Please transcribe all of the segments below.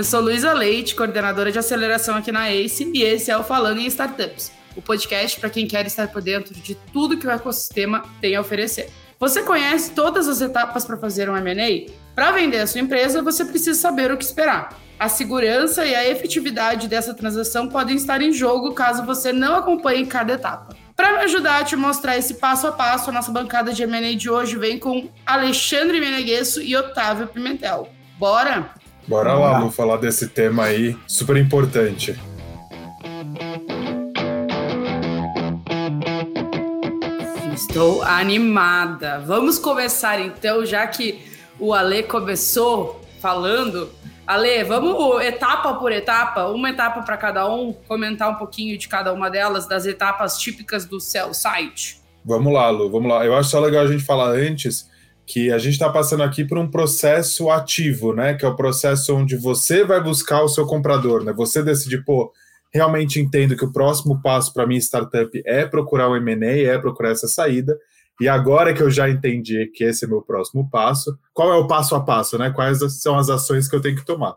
Eu sou Luísa Leite, coordenadora de aceleração aqui na ACE, e esse é o Falando em Startups, o podcast para quem quer estar por dentro de tudo que o ecossistema tem a oferecer. Você conhece todas as etapas para fazer um M&A? Para vender a sua empresa, você precisa saber o que esperar. A segurança e a efetividade dessa transação podem estar em jogo caso você não acompanhe cada etapa. Para me ajudar a te mostrar esse passo a passo, a nossa bancada de M&A de hoje vem com Alexandre Meneguesso e Otávio Pimentel. Bora? Bora lá, vamos falar desse tema aí, super importante. Estou animada. Vamos começar então, já que o Ale começou falando. Ale, vamos etapa por etapa, uma etapa para cada um, comentar um pouquinho de cada uma delas, das etapas típicas do Cell Site. Vamos lá, Lu, vamos lá. Eu acho só legal a gente falar antes que a gente está passando aqui por um processo ativo, né? Que é o processo onde você vai buscar o seu comprador, né? Você decide, pô, realmente entendo que o próximo passo para minha startup é procurar o M&A, é procurar essa saída. E agora que eu já entendi que esse é meu próximo passo, qual é o passo a passo, né? Quais são as ações que eu tenho que tomar?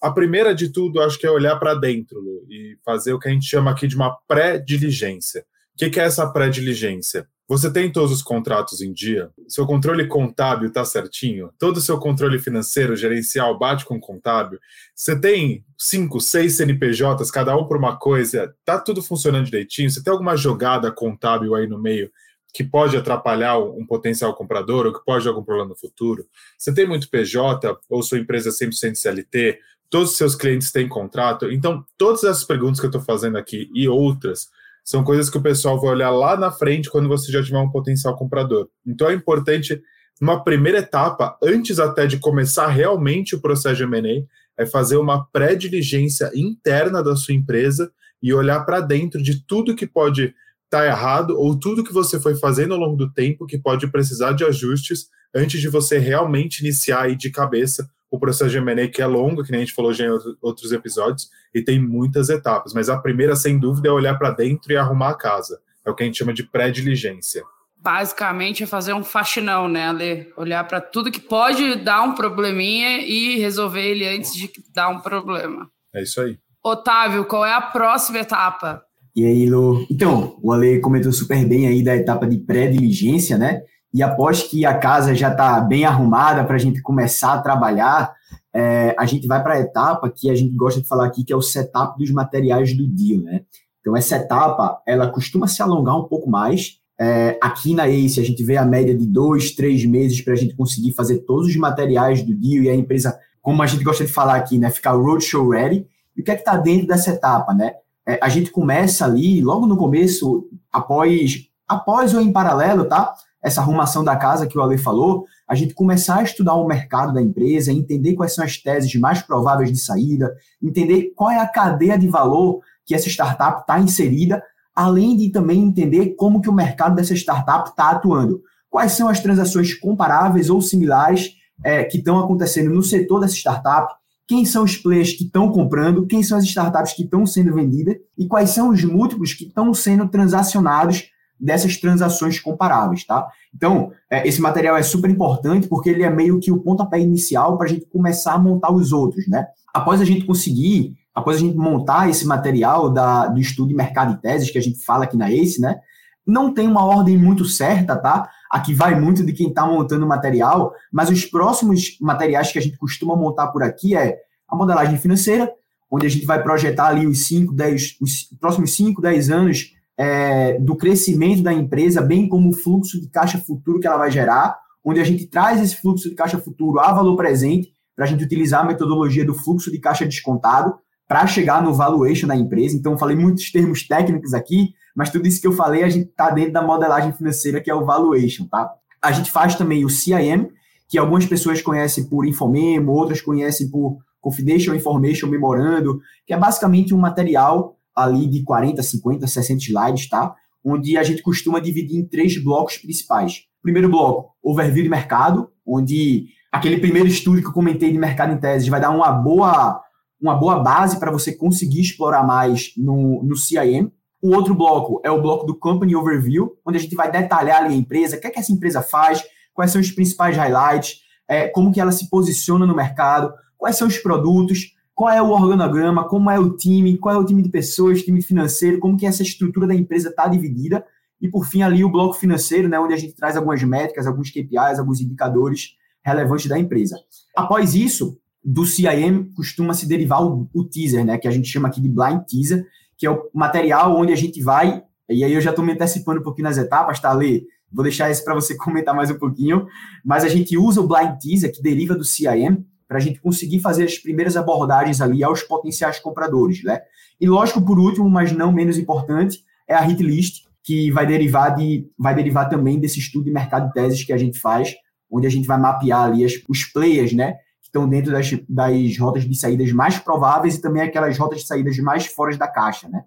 A primeira de tudo, acho que é olhar para dentro e fazer o que a gente chama aqui de uma pré-diligência. O que é essa pré-diligência? Você tem todos os contratos em dia? Seu controle contábil está certinho? Todo o seu controle financeiro, gerencial, bate com o contábil? Você tem cinco, seis CNPJs, cada um por uma coisa? Tá tudo funcionando direitinho? Você tem alguma jogada contábil aí no meio que pode atrapalhar um potencial comprador ou que pode dar algum problema no futuro? Você tem muito PJ ou sua empresa é 100% CLT? Todos os seus clientes têm contrato? Então, todas essas perguntas que eu estou fazendo aqui e outras são coisas que o pessoal vai olhar lá na frente quando você já tiver um potencial comprador. Então é importante, numa primeira etapa, antes até de começar realmente o processo de M&A, é fazer uma pré-diligência interna da sua empresa e olhar para dentro de tudo que pode estar tá errado ou tudo que você foi fazendo ao longo do tempo que pode precisar de ajustes antes de você realmente iniciar aí de cabeça o processo de M&A que é longo, que nem a gente falou já em outros episódios, e tem muitas etapas. Mas a primeira, sem dúvida, é olhar para dentro e arrumar a casa. É o que a gente chama de pré-diligência. Basicamente é fazer um faxinão, né, Ale? Olhar para tudo que pode dar um probleminha e resolver ele antes de dar um problema. É isso aí. Otávio, qual é a próxima etapa? E aí, Lu? Então, o Ale comentou super bem aí da etapa de pré-diligência, né? E após que a casa já está bem arrumada para a gente começar a trabalhar, é, a gente vai para a etapa que a gente gosta de falar aqui, que é o setup dos materiais do deal, né? Então, essa etapa, ela costuma se alongar um pouco mais. É, aqui na ACE, a gente vê a média de dois, três meses para a gente conseguir fazer todos os materiais do deal e a empresa, como a gente gosta de falar aqui, né? Ficar roadshow ready. E o que é que está dentro dessa etapa, né? É, a gente começa ali, logo no começo, após, após ou em paralelo, tá? Essa arrumação da casa que o Ale falou, a gente começar a estudar o mercado da empresa, entender quais são as teses mais prováveis de saída, entender qual é a cadeia de valor que essa startup está inserida, além de também entender como que o mercado dessa startup está atuando. Quais são as transações comparáveis ou similares é, que estão acontecendo no setor dessa startup, quem são os players que estão comprando, quem são as startups que estão sendo vendidas? E quais são os múltiplos que estão sendo transacionados dessas transações comparáveis, tá? Então, é, esse material é super importante porque ele é meio que o pontapé inicial para a gente começar a montar os outros, né? Após a gente conseguir, após a gente montar esse material da, do estudo de mercado e teses que a gente fala aqui na ACE, né? Não tem uma ordem muito certa, tá? Aqui vai muito de quem está montando o material, mas os próximos materiais que a gente costuma montar por aqui é a modelagem financeira, onde a gente vai projetar ali os 5, 10, os próximos 5, 10 anos é, do crescimento da empresa, bem como o fluxo de caixa futuro que ela vai gerar, onde a gente traz esse fluxo de caixa futuro a valor presente, para a gente utilizar a metodologia do fluxo de caixa descontado para chegar no valuation da empresa. Então, falei muitos termos técnicos aqui, mas tudo isso que eu falei, a gente está dentro da modelagem financeira, que é o valuation, tá? A gente faz também o CIM, que algumas pessoas conhecem por Infomemo, outras conhecem por Confidential Information Memorando, que é basicamente um material ali de 40, 50, 60 slides, tá? Onde a gente costuma dividir em três blocos principais. Primeiro bloco, overview de mercado, onde aquele primeiro estudo que eu comentei de mercado em tese vai dar uma boa, uma boa base para você conseguir explorar mais no, no CIM. O outro bloco é o bloco do Company Overview, onde a gente vai detalhar ali a empresa, o que é que essa empresa faz, quais são os principais highlights, é, como que ela se posiciona no mercado, quais são os produtos, qual é o organograma, como é o time, qual é o time de pessoas, time financeiro, como que essa estrutura da empresa está dividida. E, por fim, ali o bloco financeiro, né, onde a gente traz algumas métricas, alguns KPIs, alguns indicadores relevantes da empresa. Após isso, do CIM costuma se derivar o, o teaser, né, que a gente chama aqui de blind teaser, que é o material onde a gente vai, e aí eu já estou me antecipando um pouquinho nas etapas, tá, Lê? Vou deixar isso para você comentar mais um pouquinho, mas a gente usa o blind teaser, que deriva do CIM, para a gente conseguir fazer as primeiras abordagens ali aos potenciais compradores, né? E lógico, por último, mas não menos importante, é a hit list, que vai derivar de vai derivar também desse estudo de mercado de teses que a gente faz, onde a gente vai mapear ali as, os players, né, que estão dentro das, das rotas de saídas mais prováveis e também aquelas rotas de saídas mais fora da caixa, né?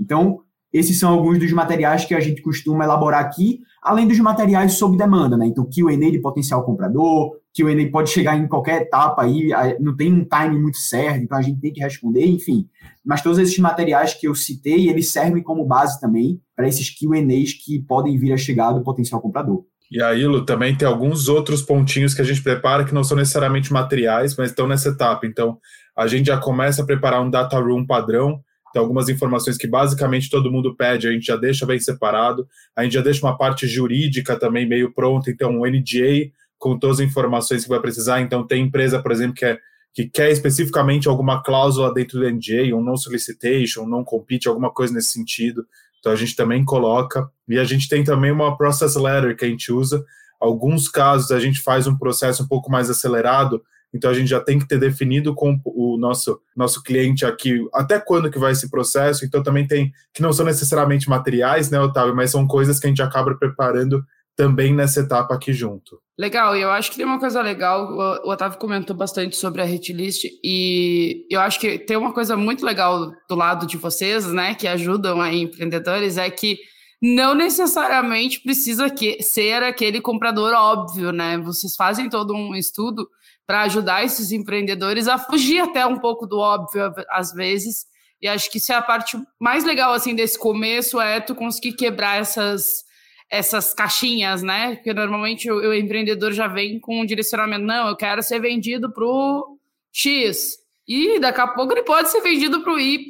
Então, esses são alguns dos materiais que a gente costuma elaborar aqui, além dos materiais sob demanda, né? Então, Q&A de potencial comprador, Q&A pode chegar em qualquer etapa aí, não tem um time muito certo, então a gente tem que responder, enfim. Mas todos esses materiais que eu citei, eles servem como base também para esses Q&As que podem vir a chegar do potencial comprador. E aí, Lu, também tem alguns outros pontinhos que a gente prepara que não são necessariamente materiais, mas estão nessa etapa. Então, a gente já começa a preparar um data room padrão, tem algumas informações que basicamente todo mundo pede, a gente já deixa bem separado, a gente já deixa uma parte jurídica também meio pronta, então um NDA com todas as informações que vai precisar. Então, tem empresa, por exemplo, que, é, que quer especificamente alguma cláusula dentro do NDA, um non-solicitation, um non-compete, alguma coisa nesse sentido. Então, a gente também coloca. E a gente tem também uma process letter que a gente usa. Alguns casos, a gente faz um processo um pouco mais acelerado, então a gente já tem que ter definido com o nosso, nosso cliente aqui até quando que vai esse processo. Então também tem que não são necessariamente materiais, né, Otávio, mas são coisas que a gente acaba preparando também nessa etapa aqui junto. Legal, e eu acho que tem uma coisa legal, o Otávio comentou bastante sobre a hitlist, e eu acho que tem uma coisa muito legal do lado de vocês, né, que ajudam aí empreendedores, é que não necessariamente precisa que, ser aquele comprador óbvio, né? Vocês fazem todo um estudo para ajudar esses empreendedores a fugir até um pouco do óbvio às vezes. E acho que isso é a parte mais legal assim desse começo é tu conseguir quebrar essas essas caixinhas, né? Porque normalmente o, o empreendedor já vem com um direcionamento, não, eu quero ser vendido para o X. E daqui a pouco ele pode ser vendido para o Y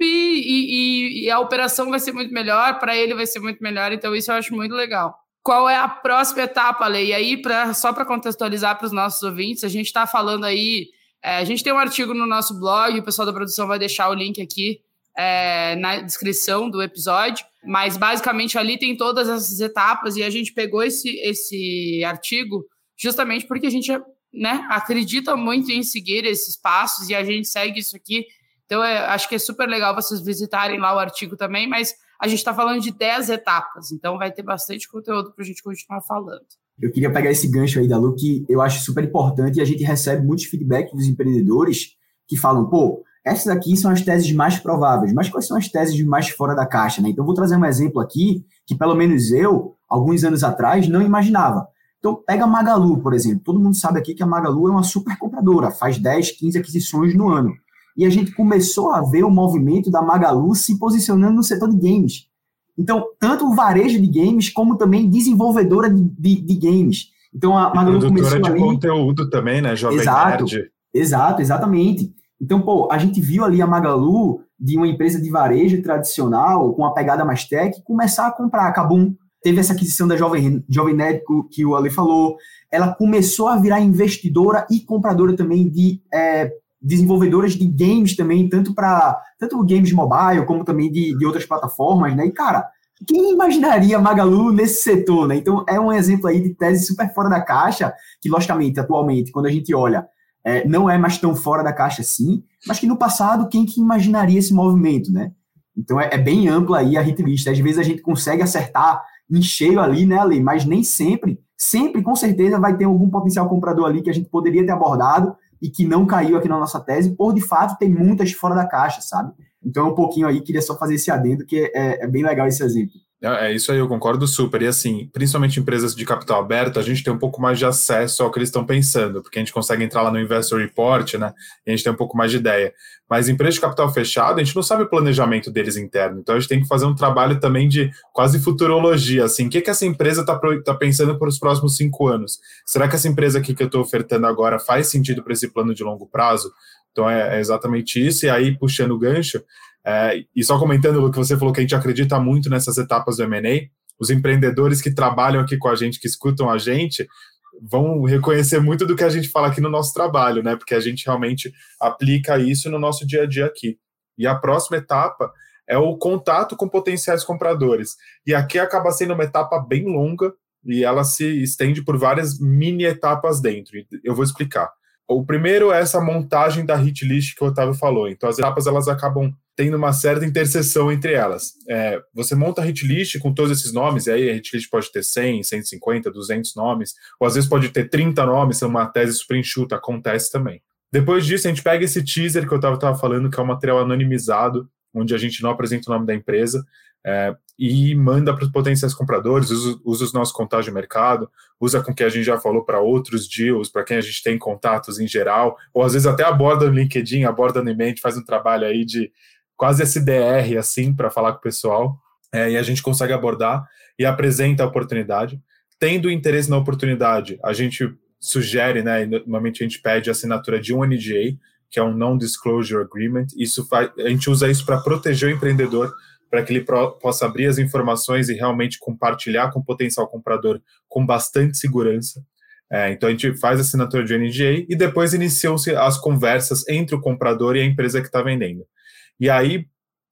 e, e, e, a operação vai ser muito melhor, para ele vai ser muito melhor. Então, isso eu acho muito legal. Qual é a próxima etapa, Lei? E aí, pra, só para contextualizar para os nossos ouvintes, a gente está falando aí. É, a gente tem um artigo no nosso blog, o pessoal da produção vai deixar o link aqui é, na descrição do episódio, mas basicamente ali tem todas essas etapas e a gente pegou esse, esse artigo justamente porque a gente né, acredita muito em seguir esses passos e a gente segue isso aqui. Então, é, acho que é super legal vocês visitarem lá o artigo também, mas a gente está falando de 10 etapas, então vai ter bastante conteúdo para a gente continuar falando. Eu queria pegar esse gancho aí da Lu, que eu acho super importante e a gente recebe muitos feedbacks dos empreendedores que falam, pô, essas aqui são as teses mais prováveis, mas quais são as teses mais fora da caixa? Né? Então, vou trazer um exemplo aqui que, pelo menos eu, alguns anos atrás, não imaginava. Então, pega a Magalu, por exemplo. Todo mundo sabe aqui que a Magalu é uma super compradora, faz 10, 15 aquisições no ano. E a gente começou a ver o movimento da Magalu se posicionando no setor de games. Então, tanto o varejo de games, como também desenvolvedora de, de, de games. Então, a Magalu e começou de ali... conteúdo também, né? Jovem Exato. Nerd. Exato, exatamente. Então, pô, a gente viu ali a Magalu, de uma empresa de varejo tradicional, com uma pegada mais tech, começar a comprar a Kabum. Teve essa aquisição da Jovem, Jovem Nerd que o Ali falou. Ela começou a virar investidora e compradora também de é, desenvolvedoras de games também, tanto para tanto games mobile, como também de, de outras plataformas, né? E, cara, quem imaginaria Magalu nesse setor, né? Então, é um exemplo aí de tese super fora da caixa, que, logicamente, atualmente, quando a gente olha é, não é mais tão fora da caixa assim, mas que no passado, quem que imaginaria esse movimento, né? Então é, é bem ampla aí a hit list. Às vezes a gente consegue acertar em cheio ali, né, Ali? Mas nem sempre, sempre com certeza vai ter algum potencial comprador ali que a gente poderia ter abordado e que não caiu aqui na nossa tese, por de fato tem muitas fora da caixa, sabe? Então é um pouquinho aí, queria só fazer esse adendo, que é, é bem legal esse exemplo. É, é isso aí, eu concordo super. E assim, principalmente empresas de capital aberto, a gente tem um pouco mais de acesso ao que eles estão pensando, porque a gente consegue entrar lá no Investor Report, né? E a gente tem um pouco mais de ideia. Mas empresas de capital fechado, a gente não sabe o planejamento deles interno. Então a gente tem que fazer um trabalho também de quase futurologia. Assim, o que, que essa empresa está tá pensando para os próximos cinco anos? Será que essa empresa aqui que eu estou ofertando agora faz sentido para esse plano de longo prazo? Então é, é exatamente isso. E aí, puxando o gancho, é, e só comentando o que você falou, que a gente acredita muito nessas etapas do M&A, os empreendedores que trabalham aqui com a gente, que escutam a gente, vão reconhecer muito do que a gente fala aqui no nosso trabalho, né? Porque a gente realmente aplica isso no nosso dia a dia aqui. E a próxima etapa é o contato com potenciais compradores. E aqui acaba sendo uma etapa bem longa e ela se estende por várias mini etapas dentro. Eu vou explicar. O primeiro é essa montagem da hit list que o Otávio falou. Então, as etapas elas acabam tendo uma certa interseção entre elas. É, você monta a hit list com todos esses nomes, e aí a hit list pode ter 100, 150, 200 nomes, ou às vezes pode ter 30 nomes, é uma tese super enxuta, acontece também. Depois disso, a gente pega esse teaser que eu estava falando, que é um material anonimizado, onde a gente não apresenta o nome da empresa, é, e manda para os potenciais compradores, usa, usa os nossos contatos de mercado, usa com que a gente já falou para outros deals, para quem a gente tem contatos em geral, ou às vezes até aborda no LinkedIn, aborda no e-mail, faz um trabalho aí de quase SDR, assim, para falar com o pessoal, é, e a gente consegue abordar e apresenta a oportunidade. Tendo interesse na oportunidade, a gente sugere, né, normalmente a gente pede a assinatura de um NDA, que é um Non-Disclosure Agreement, isso faz, a gente usa isso para proteger o empreendedor para que ele possa abrir as informações e realmente compartilhar com o potencial comprador com bastante segurança. É, então a gente faz a assinatura de NDA e depois iniciam-se as conversas entre o comprador e a empresa que está vendendo. E aí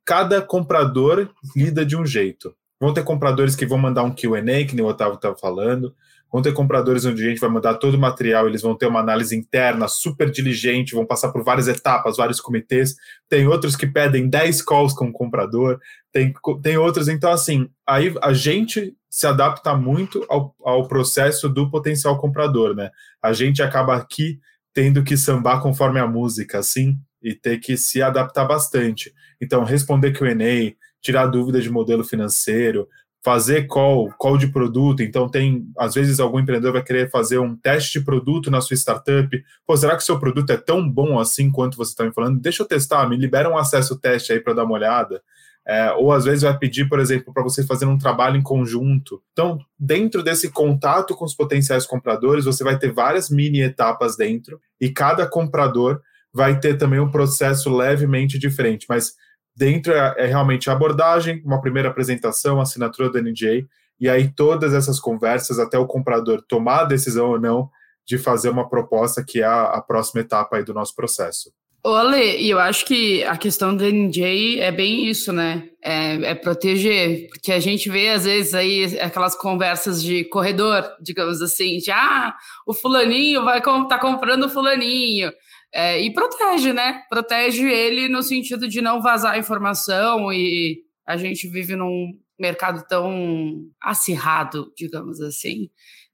cada comprador lida de um jeito. Vão ter compradores que vão mandar um QA, que nem o Otávio estava falando, Vão ter compradores onde a gente vai mandar todo o material, eles vão ter uma análise interna super diligente, vão passar por várias etapas, vários comitês. Tem outros que pedem 10 calls com o comprador, tem, tem outros. Então, assim, aí a gente se adapta muito ao, ao processo do potencial comprador, né? A gente acaba aqui tendo que sambar conforme a música, assim, e ter que se adaptar bastante. Então, responder QA, tirar dúvida de modelo financeiro, fazer call, call de produto. Então, tem, às vezes, algum empreendedor vai querer fazer um teste de produto na sua startup. Pô, será que o seu produto é tão bom assim quanto você está me falando? Deixa eu testar, me libera um acesso teste aí para dar uma olhada. É, ou às vezes vai pedir, por exemplo, para vocês fazerem um trabalho em conjunto. Então, dentro desse contato com os potenciais compradores, você vai ter várias mini etapas dentro, e cada comprador vai ter também um processo levemente diferente. Mas Dentro é, é realmente a abordagem, uma primeira apresentação, assinatura do NDA, e aí todas essas conversas até o comprador tomar a decisão ou não de fazer uma proposta que é a, a próxima etapa aí do nosso processo. Olê, e eu acho que a questão do NJ é bem isso, né? É, é, proteger, porque a gente vê às vezes aí aquelas conversas de corredor, digamos assim, de ah, o fulaninho vai tá comprando o fulaninho. É, e protege, né? Protege ele no sentido de não vazar informação e a gente vive num mercado tão acirrado, digamos assim.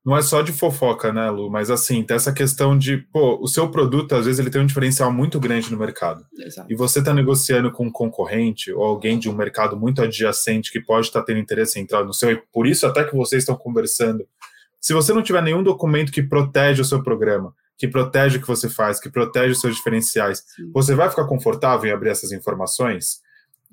Não é só de fofoca, né, Lu? Mas assim, tem essa questão de, pô, o seu produto, às vezes, ele tem um diferencial muito grande no mercado. Exato. E você está negociando com um concorrente ou alguém de um mercado muito adjacente que pode estar tá tendo interesse em entrar no seu, e por isso até que vocês estão conversando. Se você não tiver nenhum documento que protege o seu programa, que protege o que você faz, que protege os seus diferenciais, Sim. você vai ficar confortável em abrir essas informações?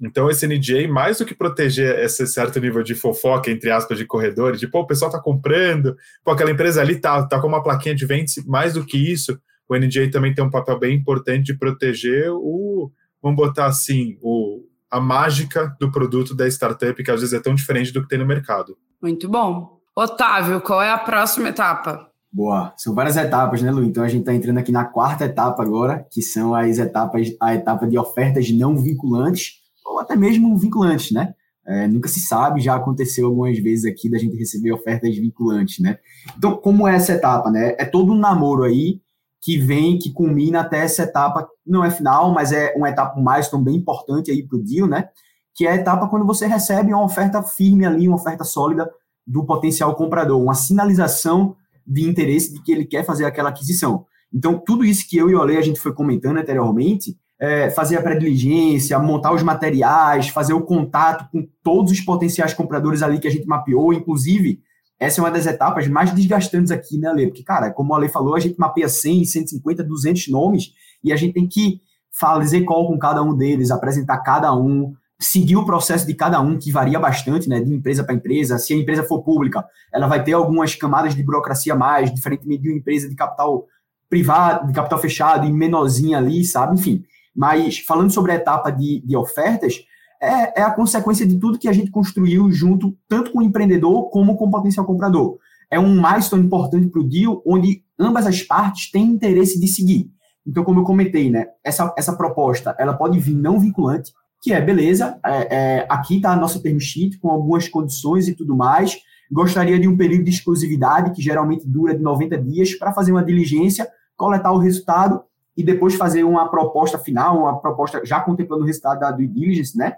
Então, esse NDA, mais do que proteger esse certo nível de fofoca, entre aspas, de corredores, de, pô, o pessoal tá comprando, pô, aquela empresa ali tá, tá com uma plaquinha de venda, mais do que isso, o NDA também tem um papel bem importante de proteger o, vamos botar assim, o, a mágica do produto da startup, que às vezes é tão diferente do que tem no mercado. Muito bom. Otávio, qual é a próxima etapa? Boa. São várias etapas, né, Lu? Então a gente está entrando aqui na quarta etapa agora, que são as etapas, a etapa de ofertas não vinculantes, ou até mesmo vinculantes, né? É, nunca se sabe, já aconteceu algumas vezes aqui da gente receber ofertas vinculantes, né? Então, como é essa etapa, né? É todo um namoro aí que vem, que culmina até essa etapa, não é final, mas é uma etapa mais tão bem importante aí para o deal, né? Que é a etapa quando você recebe uma oferta firme ali, uma oferta sólida do potencial comprador, uma sinalização de interesse de que ele quer fazer aquela aquisição. Então, tudo isso que eu e o Ale a gente foi comentando anteriormente, é, fazer a pré-diligência, montar os materiais, fazer o contato com todos os potenciais compradores ali que a gente mapeou, inclusive, essa é uma das etapas mais desgastantes aqui, né, Ale? Porque, cara, como a Ale falou, a gente mapeia 100, 150, 200 nomes e a gente tem que fazer call com cada um deles, apresentar cada um, seguir o processo de cada um, que varia bastante, né, de empresa para empresa. Se a empresa for pública, ela vai ter algumas camadas de burocracia a mais, diferentemente de uma empresa de capital privado, de capital fechado e menorzinha ali, sabe? Enfim. Mas falando sobre a etapa de, de ofertas, é, é, a consequência de tudo que a gente construiu junto, tanto com o empreendedor como com o potencial comprador. É um milestone importante para o deal, onde ambas as partes têm interesse de seguir. Então, como eu comentei, né, essa, essa proposta ela pode vir não vinculante, que é beleza, é, é, aqui está a nossa term sheet com algumas condições e tudo mais. Gostaria de um período de exclusividade, que geralmente dura de 90 dias, para fazer uma diligência, coletar o resultado e depois fazer uma proposta final, uma proposta já contemplando o resultado da due diligence, né?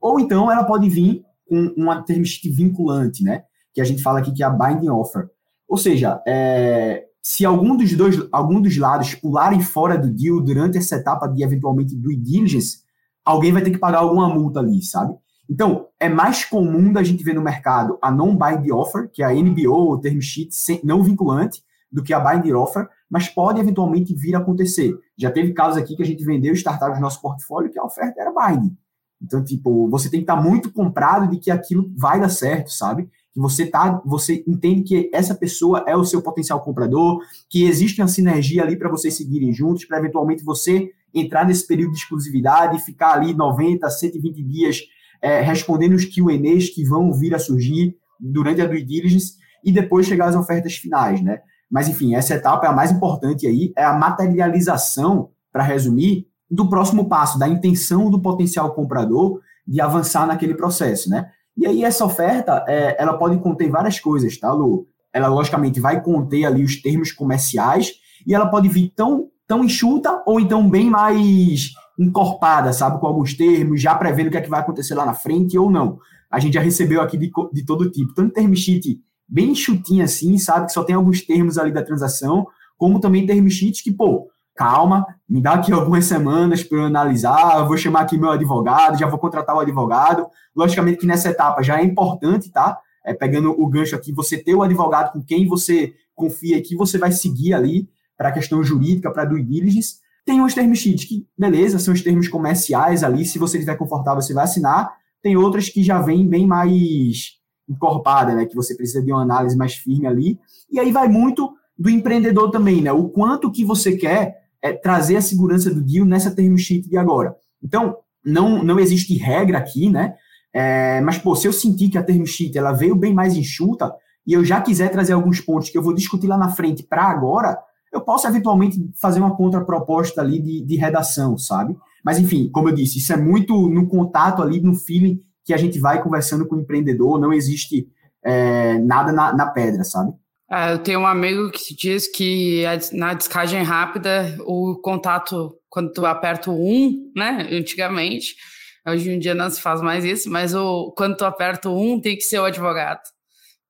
Ou então ela pode vir com uma term sheet vinculante, né? Que a gente fala aqui que é a binding offer. Ou seja, é, se algum dos dois, algum dos lados pularem fora do deal durante essa etapa de eventualmente due diligence, alguém vai ter que pagar alguma multa ali, sabe? Então, é mais comum da gente ver no mercado a non-binding offer, que é a NBO, ou term sheet não vinculante, do que a binding offer, mas pode eventualmente vir a acontecer. Já teve casos aqui que a gente vendeu startups no nosso portfólio que a oferta era binding. Então, tipo, você tem que estar muito comprado de que aquilo vai dar certo, sabe? Que você tá, você entende que essa pessoa é o seu potencial comprador, que existe uma sinergia ali para vocês seguirem juntos, para eventualmente você entrar nesse período de exclusividade e ficar ali 90, 120 dias é, respondendo os Q&As que vão vir a surgir durante a due diligence e depois chegar às ofertas finais, né? Mas, enfim, essa etapa é a mais importante aí, é a materialização, para resumir, do próximo passo, da intenção do potencial comprador de avançar naquele processo, né? E aí essa oferta, é, ela pode conter várias coisas, tá, Lu? Ela, logicamente, vai conter ali os termos comerciais e ela pode vir tão tão enxuta ou então bem mais encorpada, sabe, com alguns termos, já prevendo o que é que vai acontecer lá na frente ou não. A gente já recebeu aqui de, de todo tipo, tanto term sheet bem enxutinho assim, sabe, que só tem alguns termos ali da transação, como também term que, pô, calma, me dá aqui algumas semanas para eu analisar, eu vou chamar aqui meu advogado, já vou contratar o advogado. Logicamente que nessa etapa já é importante, tá? É, pegando o gancho aqui, você ter o advogado com quem você confia e que você vai seguir ali, para a questão jurídica, para due diligence. Tem os termos sheets que, beleza, são os termos comerciais ali, se você estiver confortável, você vai assinar. Tem outras que já vêm bem mais encorpada, né, que você precisa de uma análise mais firme ali. E aí vai muito do empreendedor também, né, o quanto que você quer é, trazer a segurança do deal nessa term sheet de agora. Então, não, não existe regra aqui, né, é, mas, pô, se eu sentir que a term sheet ela veio bem mais enxuta e eu já quiser trazer alguns pontos que eu vou discutir lá na frente para agora, eu posso eventualmente fazer uma contraproposta ali de, de redação, sabe? Mas, enfim, como eu disse, isso é muito no contato ali, no feeling que a gente vai conversando com o empreendedor, não existe é, nada na, na, pedra, sabe? É, eu tenho um amigo que diz que na descagem rápida, o contato, quando tu aperta o 1, né, antigamente, hoje em dia não se faz mais isso, mas o, quando tu aperta o 1, tem que ser o advogado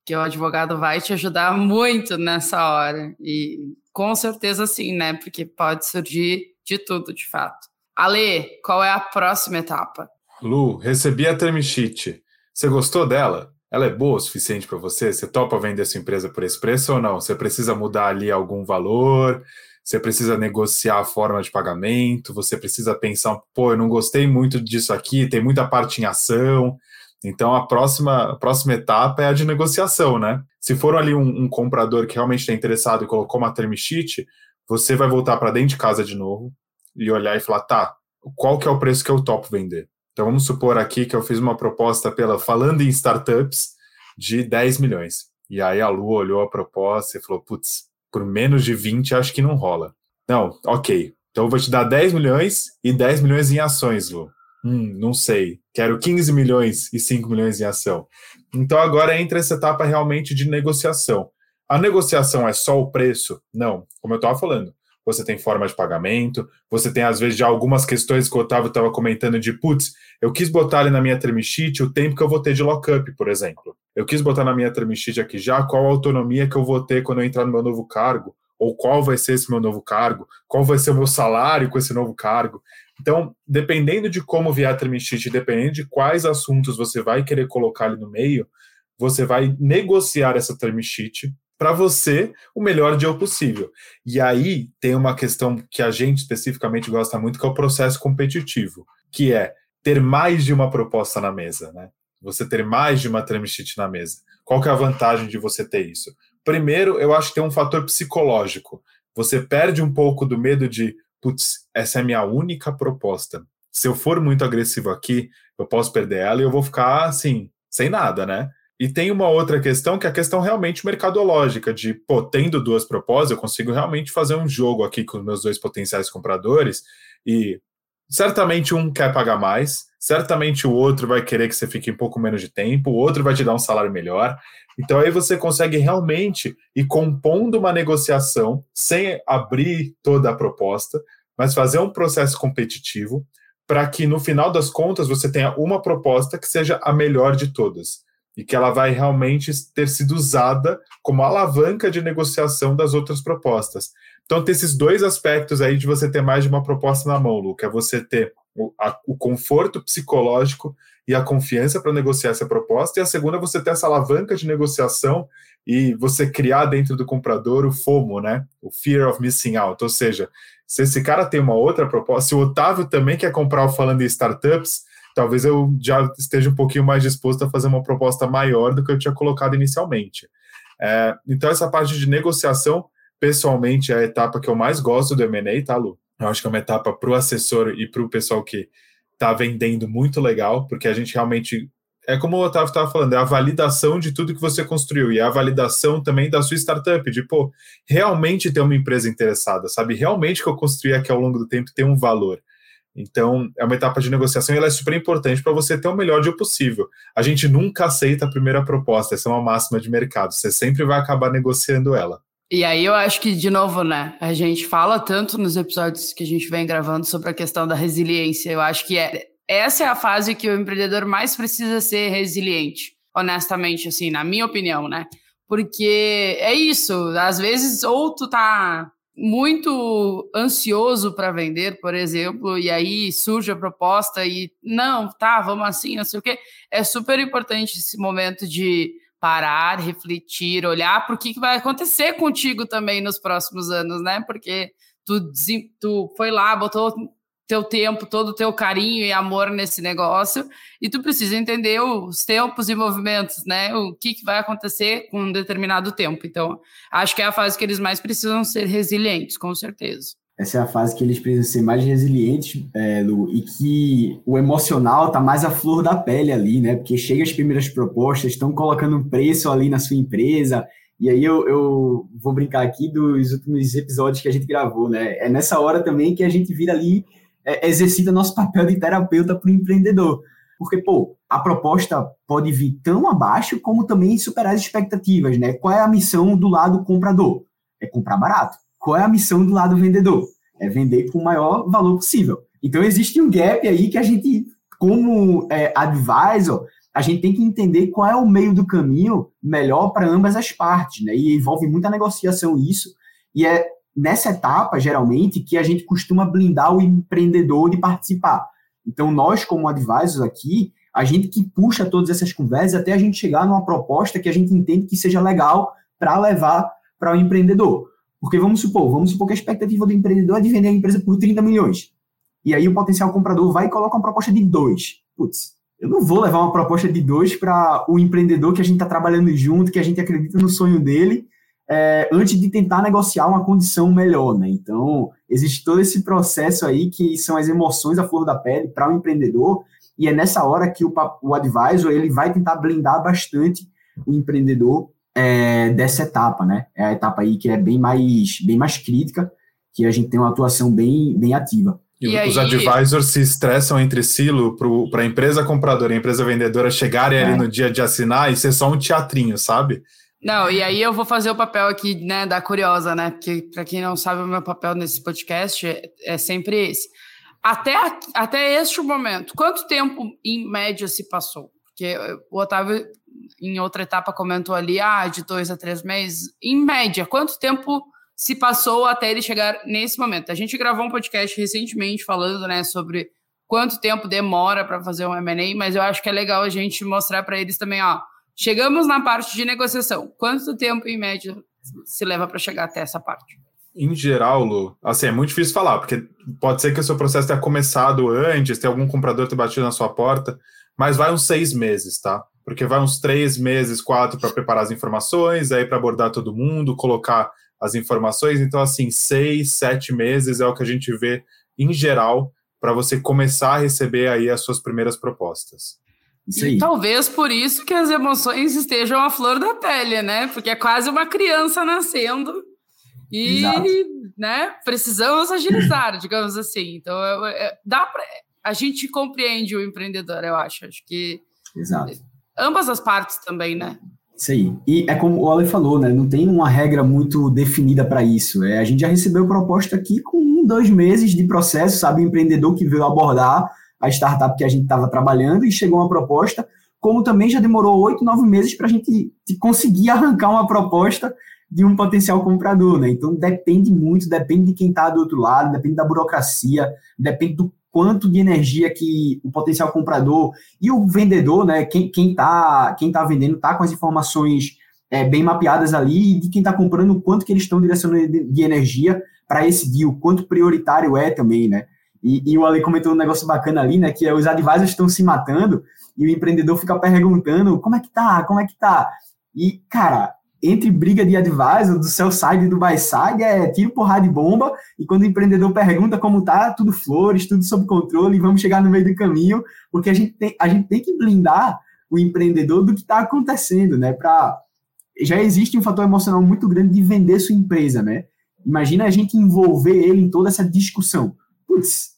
que o advogado vai te ajudar muito nessa hora. E com certeza sim, né? Porque pode surgir de tudo, de fato. Ale, qual é a próxima etapa? Lu, recebi a term sheet. Você gostou dela? Ela é boa o suficiente para você? Você topa vender sua empresa por esse preço ou não? Você precisa mudar ali algum valor? Você precisa negociar a forma de pagamento? Você precisa pensar, pô, eu não gostei muito disso aqui, tem muita parte em ação. Então a próxima, a próxima etapa é a de negociação, né? Se for ali um, um comprador que realmente está interessado e colocou uma term sheet, você vai voltar para dentro de casa de novo e olhar e falar, tá, qual que é o preço que eu topo vender? Então vamos supor aqui que eu fiz uma proposta pela falando em startups de 10 milhões. E aí a Lu olhou a proposta e falou, putz, por menos de 20 acho que não rola. Não, ok. Então eu vou te dar 10 milhões e 10 milhões em ações, Lu. Hum, não sei. Quero 15 milhões e 5 milhões em ação. Então agora entra essa etapa realmente de negociação. A negociação é só o preço? Não, como eu estava falando. Você tem forma de pagamento, você tem, às vezes, já algumas questões que o Otávio estava comentando de, putz, eu quis botar ali na minha term sheet o tempo que eu vou ter de lockup, por exemplo. Eu quis botar na minha term sheet aqui já qual a autonomia que eu vou ter quando eu entrar no meu novo cargo, ou qual vai ser esse meu novo cargo, qual vai ser o meu salário com esse novo cargo. Então, dependendo de como vier a term sheet, dependendo de quais assuntos você vai querer colocar ali no meio, você vai negociar essa term sheet para você o melhor deal possível. E aí tem uma questão que a gente especificamente gosta muito, que é o processo competitivo, que é ter mais de uma proposta na mesa, né? Você ter mais de uma term sheet na mesa. Qual que é a vantagem de você ter isso? Primeiro, eu acho que tem um fator psicológico você perde um pouco do medo de, putz, essa é a minha única proposta. Se eu for muito agressivo aqui, eu posso perder ela e eu vou ficar assim, sem nada, né? E tem uma outra questão que é a questão realmente mercadológica, de, pô, tendo duas propostas, eu consigo realmente fazer um jogo aqui com os meus dois potenciais compradores e certamente um quer pagar mais, certamente o outro vai querer que você fique um pouco menos de tempo, o outro vai te dar um salário melhor. Então aí você consegue realmente ir compondo uma negociação sem abrir toda a proposta, mas fazer um processo competitivo para que no final das contas você tenha uma proposta que seja a melhor de todas e que ela vai realmente ter sido usada como alavanca de negociação das outras propostas. Então, tem esses dois aspectos aí de você ter mais de uma proposta na mão, Lu, que é você ter o, a, o conforto psicológico e a confiança para negociar essa proposta, e a segunda você ter essa alavanca de negociação e você criar dentro do comprador o FOMO, né? O Fear of Missing Out. Ou seja, se esse cara tem uma outra proposta, se o Otávio também quer comprar o Falando em Startups, talvez eu já esteja um pouquinho mais disposto a fazer uma proposta maior do que eu tinha colocado inicialmente. É, então, essa parte de negociação, pessoalmente, é a etapa que eu mais gosto do M&A, tá, Lu? Eu acho que é uma etapa para o assessor e para o pessoal que está vendendo muito legal, porque a gente realmente é como o Otávio estava falando, é a validação de tudo que você construiu e é a validação também da sua startup, de, pô, realmente ter uma empresa interessada, sabe? Realmente que eu construí aqui ao longo do tempo tem um valor. Então, é uma etapa de negociação e ela é super importante para você ter o melhor dia possível. A gente nunca aceita a primeira proposta, essa é uma máxima de mercado. Você sempre vai acabar negociando ela. E aí eu acho que, de novo, né, a gente fala tanto nos episódios que a gente vem gravando sobre a questão da resiliência. Eu acho que é, essa é a fase que o empreendedor mais precisa ser resiliente, honestamente, assim, na minha opinião, né? Porque é isso, às vezes, ou tu tá muito ansioso para vender, por exemplo, e aí surge a proposta e não, tá, vamos assim, não sei o quê. É super importante esse momento de parar, refletir, olhar para o que, vai acontecer contigo também nos próximos anos, né? Porque tu, tu foi lá, botou teu tempo, todo o teu carinho e amor nesse negócio, e tu precisa entender os tempos e movimentos, né? O que, que vai acontecer com um determinado tempo. Então, acho que é a fase que eles mais precisam ser resilientes, com certeza. Essa é a fase que eles precisam ser mais resilientes, é, Lu, e que o emocional tá mais à flor da pele ali, né? Porque chega as primeiras propostas, estão colocando um preço ali na sua empresa, e aí eu, eu vou brincar aqui dos últimos episódios que a gente gravou, né? É nessa hora também que a gente vira ali é, exercita nosso papel de terapeuta para o empreendedor. Porque, pô, a proposta pode vir tão abaixo como também superar as expectativas, né? Qual é a missão do lado comprador? É comprar barato. Qual é a missão do lado vendedor? É vender com o maior valor possível. Então, existe um gap aí que a gente, como é, advisor, a gente tem que entender qual é o meio do caminho melhor para ambas as partes, né? E envolve muita negociação isso. E é nessa etapa, geralmente, que a gente costuma blindar o empreendedor de participar. Então, nós, como advisors aqui, a gente que puxa todas essas conversas até a gente chegar numa proposta que a gente entende que seja legal para levar para o empreendedor. Porque vamos supor, vamos supor que a expectativa do empreendedor é de vender a empresa por 30 milhões. E aí o potencial comprador vai e coloca uma proposta de 2. Putz, eu não vou levar uma proposta de 2 para o empreendedor que a gente está trabalhando junto, que a gente acredita no sonho dele, é, antes de tentar negociar uma condição melhor, né? Então, existe todo esse processo aí que são as emoções à flor da pele para o empreendedor, e é nessa hora que o, o advisor ele vai tentar blindar bastante o empreendedor é, dessa etapa, né? É a etapa aí que é bem mais, bem mais crítica, que a gente tem uma atuação bem, bem ativa. E, e os aí... advisors se estressam entre si para a empresa compradora e a empresa vendedora chegarem é. ali no dia de assinar e ser só um teatrinho, sabe? Não, e aí eu vou fazer o papel aqui, né, da curiosa, né? Porque, para quem não sabe, o meu papel nesse podcast é, é sempre esse. Até, até este momento, quanto tempo em média se passou? Porque o Otávio, em outra etapa, comentou ali, ah, de dois a três meses. Em média, quanto tempo se passou até ele chegar nesse momento? A gente gravou um podcast recentemente falando, né, sobre quanto tempo demora para fazer um M&A, mas eu acho que é legal a gente mostrar para eles também, ó, Chegamos na parte de negociação. Quanto tempo, em média, se leva para chegar até essa parte? Em geral, Lu, assim, é muito difícil falar, porque pode ser que o seu processo tenha começado antes, tem algum comprador ter batido na sua porta, mas vai uns seis meses, tá? Porque vai uns três meses, quatro para preparar as informações, aí para abordar todo mundo, colocar as informações. Então, assim, seis, sete meses é o que a gente vê em geral para você começar a receber aí as suas primeiras propostas. E talvez por isso que as emoções estejam à flor da pele, né? Porque é quase uma criança nascendo e, Exato. né, precisamos agilizar, digamos assim. Então, é, é, dá para a gente compreende o empreendedor, eu acho. Acho que Exato. ambas as partes também, né? Isso aí. E é como o Ale falou, né? Não tem uma regra muito definida para isso. É, a gente já recebeu proposta aqui com um, dois meses de processo, sabe? O empreendedor que veio abordar a startup que a gente estava trabalhando e chegou uma proposta, como também já demorou oito, nove meses para a gente conseguir arrancar uma proposta de um potencial comprador, né? Então depende muito, depende de quem está do outro lado, depende da burocracia, depende do quanto de energia que o potencial comprador e o vendedor, né? Quem, quem tá, quem tá vendendo tá com as informações é, bem mapeadas ali e de quem está comprando, o quanto que eles estão direcionando de, de energia para esse deal, quanto prioritário é também, né? E, e o Ale comentou um negócio bacana ali, né? Que é os advisors estão se matando e o empreendedor fica perguntando como é que tá, como é que tá. E, cara, entre briga de advisor, do sell side e do buy side, é tiro, porrada de bomba, e quando o empreendedor pergunta como tá, tudo flores, tudo sob controle, e vamos chegar no meio do caminho, porque a gente tem, a gente tem que blindar o empreendedor do que está acontecendo, né? Pra, já existe um fator emocional muito grande de vender sua empresa, né? Imagina a gente envolver ele em toda essa discussão. Putz,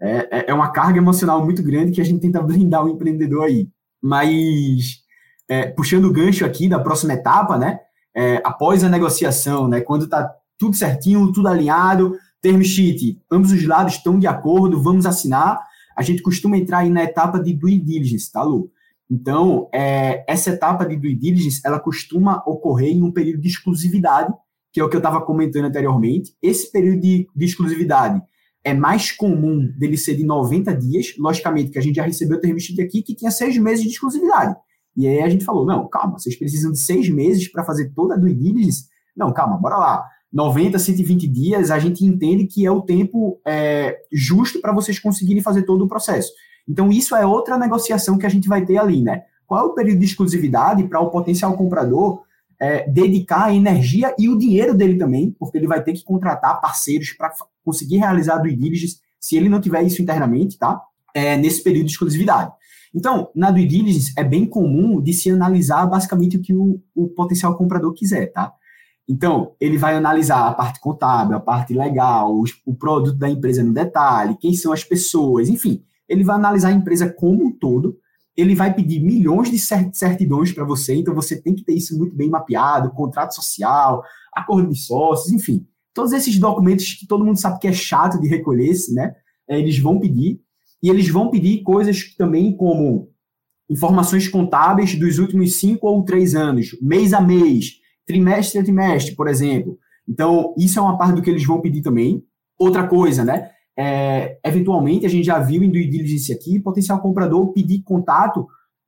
é, é, é uma carga emocional muito grande que a gente tenta blindar o empreendedor aí. Mas, é, puxando o gancho aqui da próxima etapa, né? é, após a negociação, né, quando está tudo certinho, tudo alinhado, term sheet, ambos os lados estão de acordo, vamos assinar, a gente costuma entrar aí na etapa de due diligence, tá, Lu? Então, é, essa etapa de due diligence, ela costuma ocorrer em um período de exclusividade, que é o que eu estava comentando anteriormente. Esse período de, de, exclusividade é mais comum dele ser de 90 dias, logicamente que a gente já recebeu o term sheet aqui, que tinha seis meses de exclusividade. E aí a gente falou, não, calma, vocês precisam de seis meses para fazer toda a due diligence? Não, calma, bora lá. 90, 120 dias, a gente entende que é o tempo é, justo para vocês conseguirem fazer todo o processo. Então, isso é outra negociação que a gente vai ter ali, né? Qual é o período de exclusividade para o potencial comprador é, dedicar a energia e o dinheiro dele também, porque ele vai ter que contratar parceiros para conseguir realizar due diligence, se ele não tiver isso internamente, tá? É, nesse período de exclusividade. Então, na due diligence é bem comum de se analisar basicamente o que o, o potencial comprador quiser, tá? Então, ele vai analisar a parte contábil, a parte legal, o produto da empresa no detalhe, quem são as pessoas, enfim, ele vai analisar a empresa como um todo, ele vai pedir milhões de certidões para você, então você tem que ter isso muito bem mapeado, contrato social, acordo de sócios, enfim, todos esses documentos que todo mundo sabe que é chato de recolher, né? Eles vão pedir e eles vão pedir coisas também como informações contábeis dos últimos cinco ou três anos, mês a mês, trimestre a trimestre, por exemplo. Então, isso é uma parte do que eles vão pedir também. Outra coisa, né? É, eventualmente, a gente já viu em due diligence aqui, potencial comprador pedir contato,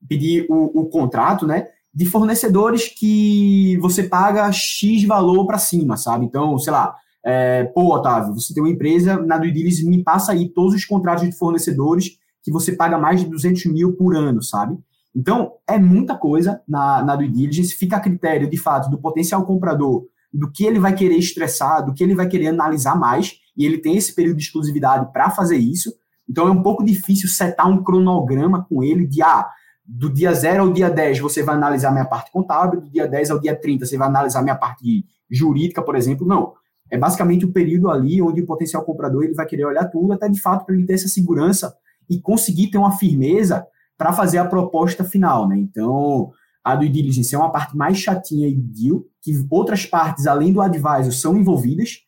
pedir o, o contrato, né? De fornecedores que você paga X valor para cima, sabe? Então, sei lá, é, pô, Otávio, você tem uma empresa, na due diligence me passa aí todos os contratos de fornecedores que você paga mais de 200 mil por ano, sabe? Então, é muita coisa na, na due diligence, fica a critério, de fato, do potencial comprador, do que ele vai querer estressar, do que ele vai querer analisar mais, e ele tem esse período de exclusividade para fazer isso. Então, é um pouco difícil setar um cronograma com ele de, ah, do dia 0 ao dia 10 você vai analisar minha parte contábil, do dia 10 ao dia 30 você vai analisar minha parte jurídica, por exemplo. Não. É basicamente o período ali onde o potencial comprador ele vai querer olhar tudo, até de fato para ele ter essa segurança e conseguir ter uma firmeza para fazer a proposta final, né? Então, a due diligence é uma parte mais chatinha do deal, que outras partes, além do advisor, são envolvidas.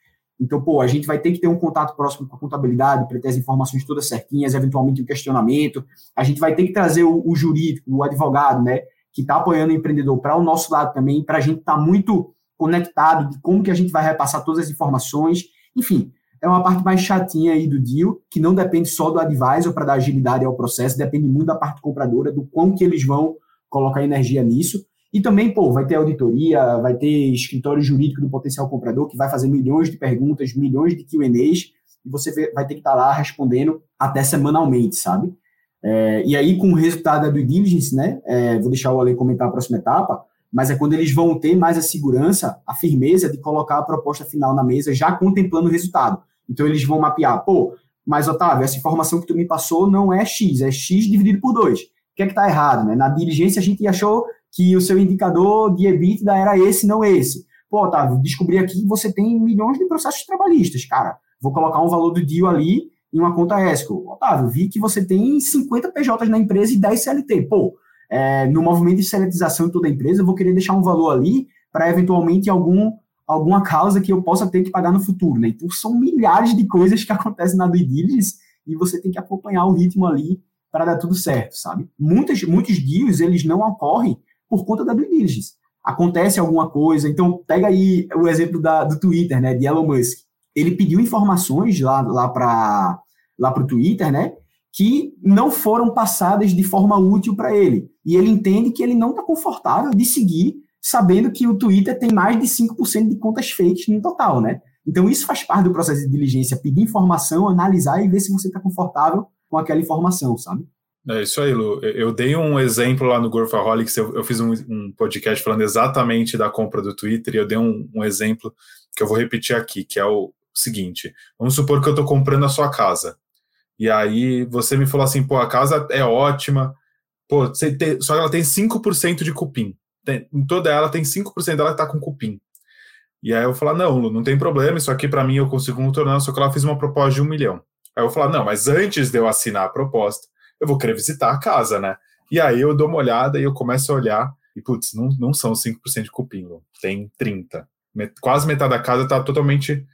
Então, pô, a gente vai ter que ter um contato próximo com a contabilidade para ter as informações todas certinhas, eventualmente um questionamento. A gente vai ter que trazer o, o jurídico, o advogado, né, que está apoiando o empreendedor para o nosso lado também, para a gente estar tá muito conectado de como que a gente vai repassar todas as informações. Enfim, é uma parte mais chatinha aí do deal, que não depende só do advisor para dar agilidade ao processo, depende muito da parte compradora, do quão que eles vão colocar energia nisso. E também, pô, vai ter auditoria, vai ter escritório jurídico do potencial comprador, que vai fazer milhões de perguntas, milhões de Q&As, e você vai ter que estar tá lá respondendo até semanalmente, sabe? É, e aí, com o resultado da due diligence, né, é, vou deixar o Ale comentar a próxima etapa, mas é quando eles vão ter mais a segurança, a firmeza de colocar a proposta final na mesa, já contemplando o resultado. Então eles vão mapear, pô, mas Otávio, essa informação que tu me passou não é X, é X dividido por 2. O que é que tá errado, né? Na diligência a gente achou que o seu indicador de EBITDA era esse, não esse. Pô, Otávio, descobri aqui que você tem milhões de processos trabalhistas, cara. Vou colocar um valor do deal ali em uma conta ESCO. Otávio, vi que você tem 50 PJs na empresa e 10 CLT. Pô, é, no movimento de seletização de toda a empresa, eu vou querer deixar um valor ali para eventualmente algum, alguma causa que eu possa ter que pagar no futuro, né? Então são milhares de coisas que acontecem na due diligence e você tem que acompanhar o ritmo ali para dar tudo certo, sabe? Muitos, muitos deals, eles não ocorrem por conta da due diligence. Acontece alguma coisa, então pega aí o exemplo da, do Twitter, né, de Elon Musk. Ele pediu informações lá, lá para lá o Twitter, né, que não foram passadas de forma útil para ele. E ele entende que ele não está confortável de seguir sabendo que o Twitter tem mais de 5% de contas fakes no total, né? Então isso faz parte do processo de diligência, pedir informação, analisar e ver se você está confortável com aquela informação, sabe? É isso aí, Lu. Eu dei um exemplo lá no Gorfaholics, eu, eu fiz um, um, podcast falando exatamente da compra do Twitter, e eu dei um, um, exemplo que eu vou repetir aqui, que é o seguinte: vamos supor que eu estou comprando a sua casa. E aí você me falou assim, pô, a casa é ótima, pô, você tem, só que ela tem 5% de cupim. Tem, em toda ela tem 5% dela que tá com cupim. E aí eu falar, não, Lu, não tem problema, isso aqui para mim eu consigo contornar, só que ela fez uma proposta de um milhão. Aí eu falar, não, mas antes de eu assinar a proposta, eu vou querer visitar a casa, né? E aí eu dou uma olhada e eu começo a olhar, e putz, não, não são 5% de cupim, Lu, tem 30%. Met, quase metade da casa tá totalmente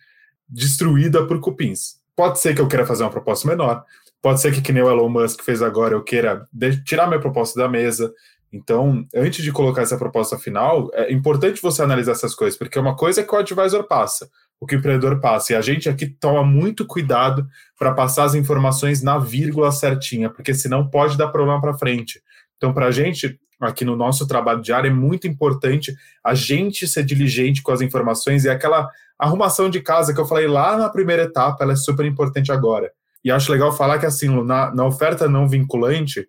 destruída por cupins. Pode ser que eu queira fazer uma proposta menor, pode ser que, que nem o Elon Musk fez agora, eu queira tirar minha proposta da mesa. Então, antes de colocar essa proposta final, é importante você analisar essas coisas, porque uma coisa é que o advisor passa, o que o empreendedor passa, e a gente aqui toma muito cuidado para passar as informações na vírgula certinha, porque senão pode dar problema para frente. Então, para a gente, aqui no nosso trabalho diário, é muito importante a gente ser diligente com as informações e aquela arrumação de casa que eu falei lá na primeira etapa, ela é super importante agora. E acho legal falar que, assim, na, na oferta não vinculante,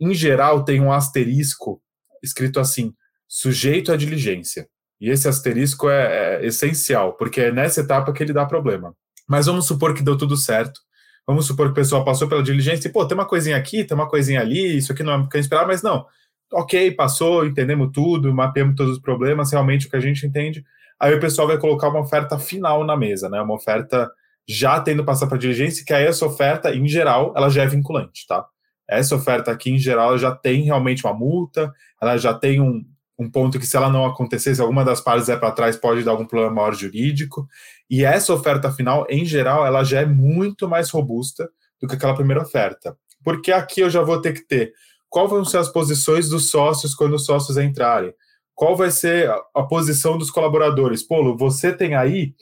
em geral, tem um asterisco escrito assim, sujeito à diligência. E esse asterisco é, é, essencial, porque é nessa etapa que ele dá problema. Mas vamos supor que deu tudo certo. Vamos supor que o pessoal passou pela diligência e, pô, tem uma coisinha aqui, tem uma coisinha ali, isso aqui não é o que eu esperava, mas não. Ok, passou, entendemos tudo, mapeamos todos os problemas, realmente o que a gente entende aí o pessoal vai colocar uma oferta final na mesa, né? Uma oferta já tendo passado para diligência, que aí essa oferta, em geral, ela já é vinculante, tá? Essa oferta aqui, em geral, já tem realmente uma multa, ela já tem um, um ponto que, se ela não acontecer, se alguma das partes é para trás, pode dar algum problema maior jurídico. E essa oferta final, em geral, ela já é muito mais robusta do que aquela primeira oferta. Porque aqui eu já vou ter que ter qual vão ser as posições dos sócios quando os sócios entrarem qual vai ser a, posição dos colaboradores? Polo, você tem aí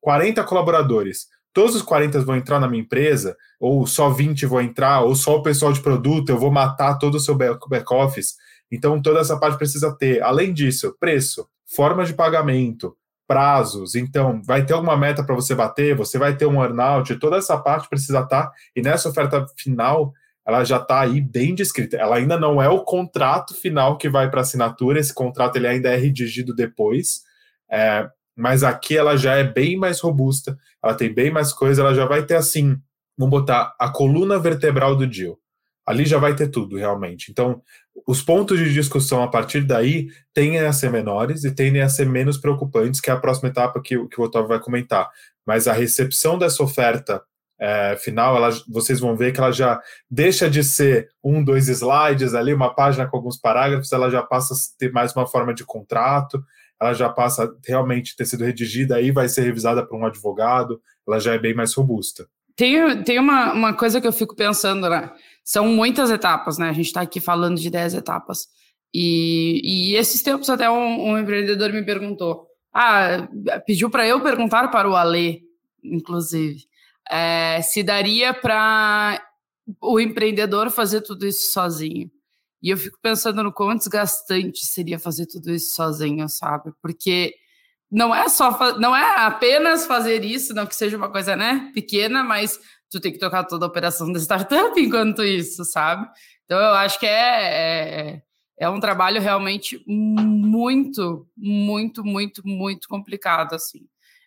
40 colaboradores. Todos os 40 vão entrar na minha empresa, ou só 20 vão entrar, ou só o pessoal de produto, eu vou matar todo o seu back-office. Então, toda essa parte precisa ter. Além disso, preço, forma de pagamento, prazos. Então, vai ter alguma meta para você bater, você vai ter um earnout, toda essa parte precisa estar. Tá, e nessa oferta final, ela já está aí bem descrita. Ela ainda não é o contrato final que vai para assinatura, esse contrato ele ainda é redigido depois, é, mas aqui ela já é bem mais robusta, ela tem bem mais coisa, ela já vai ter assim, vamos botar a coluna vertebral do deal. Ali já vai ter tudo, realmente. Então, os pontos de discussão a partir daí tendem a ser menores e tendem a ser menos preocupantes, que é a próxima etapa que, que o Otávio vai comentar. Mas a recepção dessa oferta é, final, ela, vocês vão ver que ela já deixa de ser um, dois slides ali, uma página com alguns parágrafos, ela já passa a ter mais uma forma de contrato, ela já passa a realmente ter sido redigida, aí vai ser revisada por um advogado, ela já é bem mais robusta. Tem, tem uma, uma coisa que eu fico pensando, né? São muitas etapas, né? A gente está aqui falando de 10 etapas. E, e esses tempos até um, um empreendedor me perguntou, ah, pediu para eu perguntar para o Ale, inclusive é, se daria para o empreendedor fazer tudo isso sozinho. E eu fico pensando no quão desgastante seria fazer tudo isso sozinho, sabe? Porque não é só não é apenas fazer isso, não que seja uma coisa, né, pequena, mas tu tem que tocar toda a operação da startup enquanto isso, sabe? Então eu acho que é, é é um trabalho realmente muito, muito, muito, muito complicado, assim.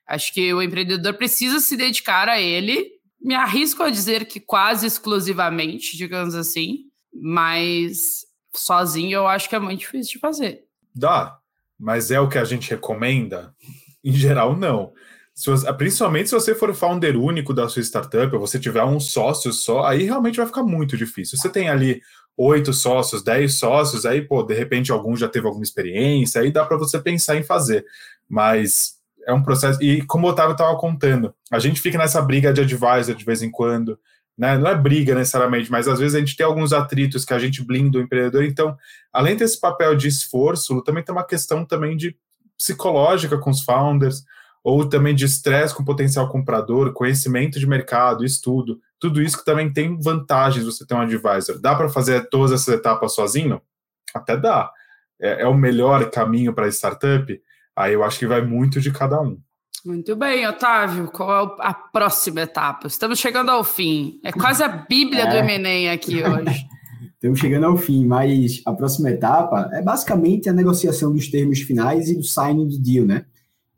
Acho que o empreendedor precisa se dedicar a ele. Me arrisco a dizer que quase exclusivamente, digamos assim, mas sozinho eu acho que é muito difícil de fazer. Dá, mas é o que a gente recomenda? Em geral, não. Se você, principalmente se você for o founder único da sua startup, ou você tiver um sócio só, aí realmente vai ficar muito difícil. Você tem ali oito sócios, dez sócios, aí, pô, de repente algum já teve alguma experiência, aí dá para você pensar em fazer. Mas é um processo. E como o Otávio estava contando, a gente fica nessa briga de advisor de vez em quando. Né? Não é briga necessariamente, mas às vezes a gente tem alguns atritos que a gente blinda o empreendedor. Então, além desse papel de esforço, também tem uma questão também de psicológica com os founders ou também de estresse com o potencial comprador, conhecimento de mercado, estudo, tudo isso que também tem vantagens você ter um advisor. Dá para fazer todas essas etapas sozinho? Até dá. É, é o melhor caminho para startup? Aí eu acho que vai muito de cada um. Muito bem, Otávio. Qual é a próxima etapa? Estamos chegando ao fim. É quase a bíblia é. do Emenem aqui hoje. Estamos chegando ao fim, mas a próxima etapa é basicamente a negociação dos termos finais e do signing do deal, né?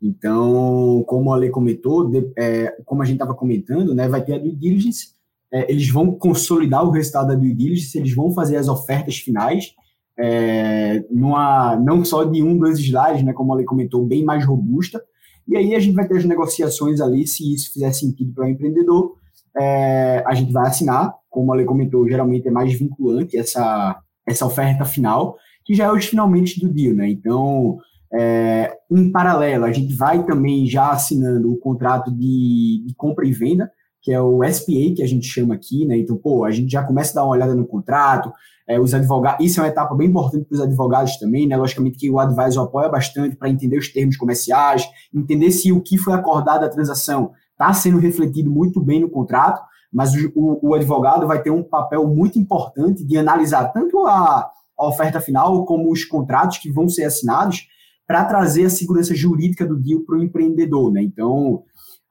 Então, como a lei comentou, de, é, como a gente estava comentando, né, vai ter a due diligence, é, eles vão consolidar o resultado da due diligence, eles vão fazer as ofertas finais, é, numa, não só de um, dois slides, né, como a lei comentou, bem mais robusta, e aí a gente vai ter as negociações ali, se isso fizer sentido para o empreendedor, é, a gente vai assinar, como a lei comentou, geralmente é mais vinculante essa, essa oferta final, que já é os finalmente do deal, né, então é, em paralelo, a gente vai também já assinando o contrato de, de, compra e venda, que é o SPA, que a gente chama aqui, né? Então, pô, a gente já começa a dar uma olhada no contrato, é, os advogados, isso é uma etapa bem importante para os advogados também, né? Logicamente que o advisor apoia bastante para entender os termos comerciais, entender se o que foi acordado da transação está sendo refletido muito bem no contrato, mas o, o, advogado vai ter um papel muito importante de analisar tanto a, a oferta final como os contratos que vão ser assinados para trazer a segurança jurídica do deal para o empreendedor, né? Então,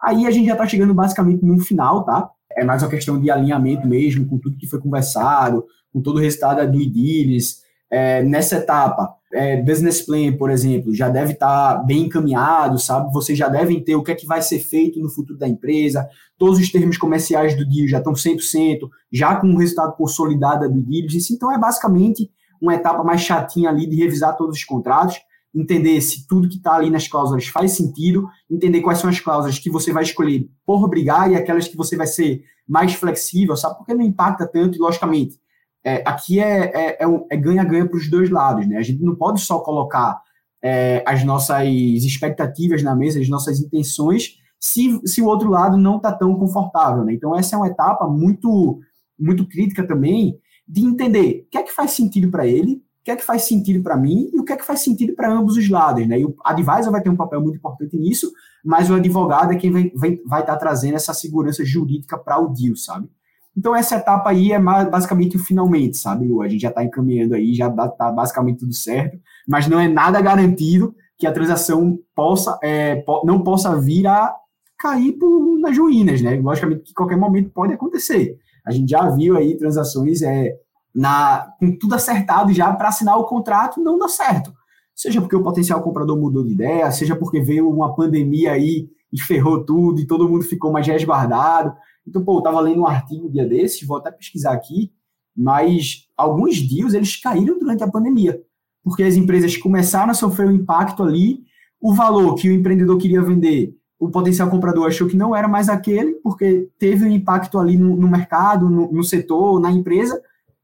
aí a gente já está chegando basicamente no final, tá? É mais uma questão de alinhamento mesmo, com tudo que foi conversado, com todo o resultado due diligence. É, nessa etapa, é, business plan, por exemplo, já deve estar tá bem encaminhado, sabe? Vocês já devem ter o que é que vai ser feito no futuro da empresa, todos os termos comerciais do deal já estão 100%, já com o resultado consolidado da due diligence. Então, é basicamente uma etapa mais chatinha ali de revisar todos os contratos entender se tudo que está ali nas cláusulas faz sentido, entender quais são as cláusulas que você vai escolher por brigar e aquelas que você vai ser mais flexível, sabe? Porque não impacta tanto e, logicamente, é, aqui é, é, é ganha-ganha para os dois lados, né? A gente não pode só colocar é, as nossas expectativas na mesa, as nossas intenções, se, se o outro lado não está tão confortável, né? Então, essa é uma etapa muito, muito crítica também de entender o que é que faz sentido para ele, o que é que faz sentido para mim e o que é que faz sentido para ambos os lados, né? E o advisor vai ter um papel muito importante nisso, mas o advogado é quem vai estar vai, tá trazendo essa segurança jurídica para o deal, sabe? Então essa etapa aí é basicamente o finalmente, sabe? A gente já está encaminhando aí, já está basicamente tudo certo, mas não é nada garantido que a transação possa, é, não possa vir a cair por, nas ruínas, né? Logicamente que qualquer momento pode acontecer. A gente já viu aí transações é, na, com tudo acertado já para assinar o contrato, não dá certo. Seja porque o potencial comprador mudou de ideia, seja porque veio uma pandemia aí e ferrou tudo e todo mundo ficou mais resguardado. Então, pô, eu estava lendo um artigo um dia desses, vou até pesquisar aqui, mas alguns dias eles caíram durante a pandemia, porque as empresas começaram a sofrer um impacto ali, o valor que o empreendedor queria vender, o potencial comprador achou que não era mais aquele, porque teve um impacto ali no, no mercado, no, no setor, na empresa,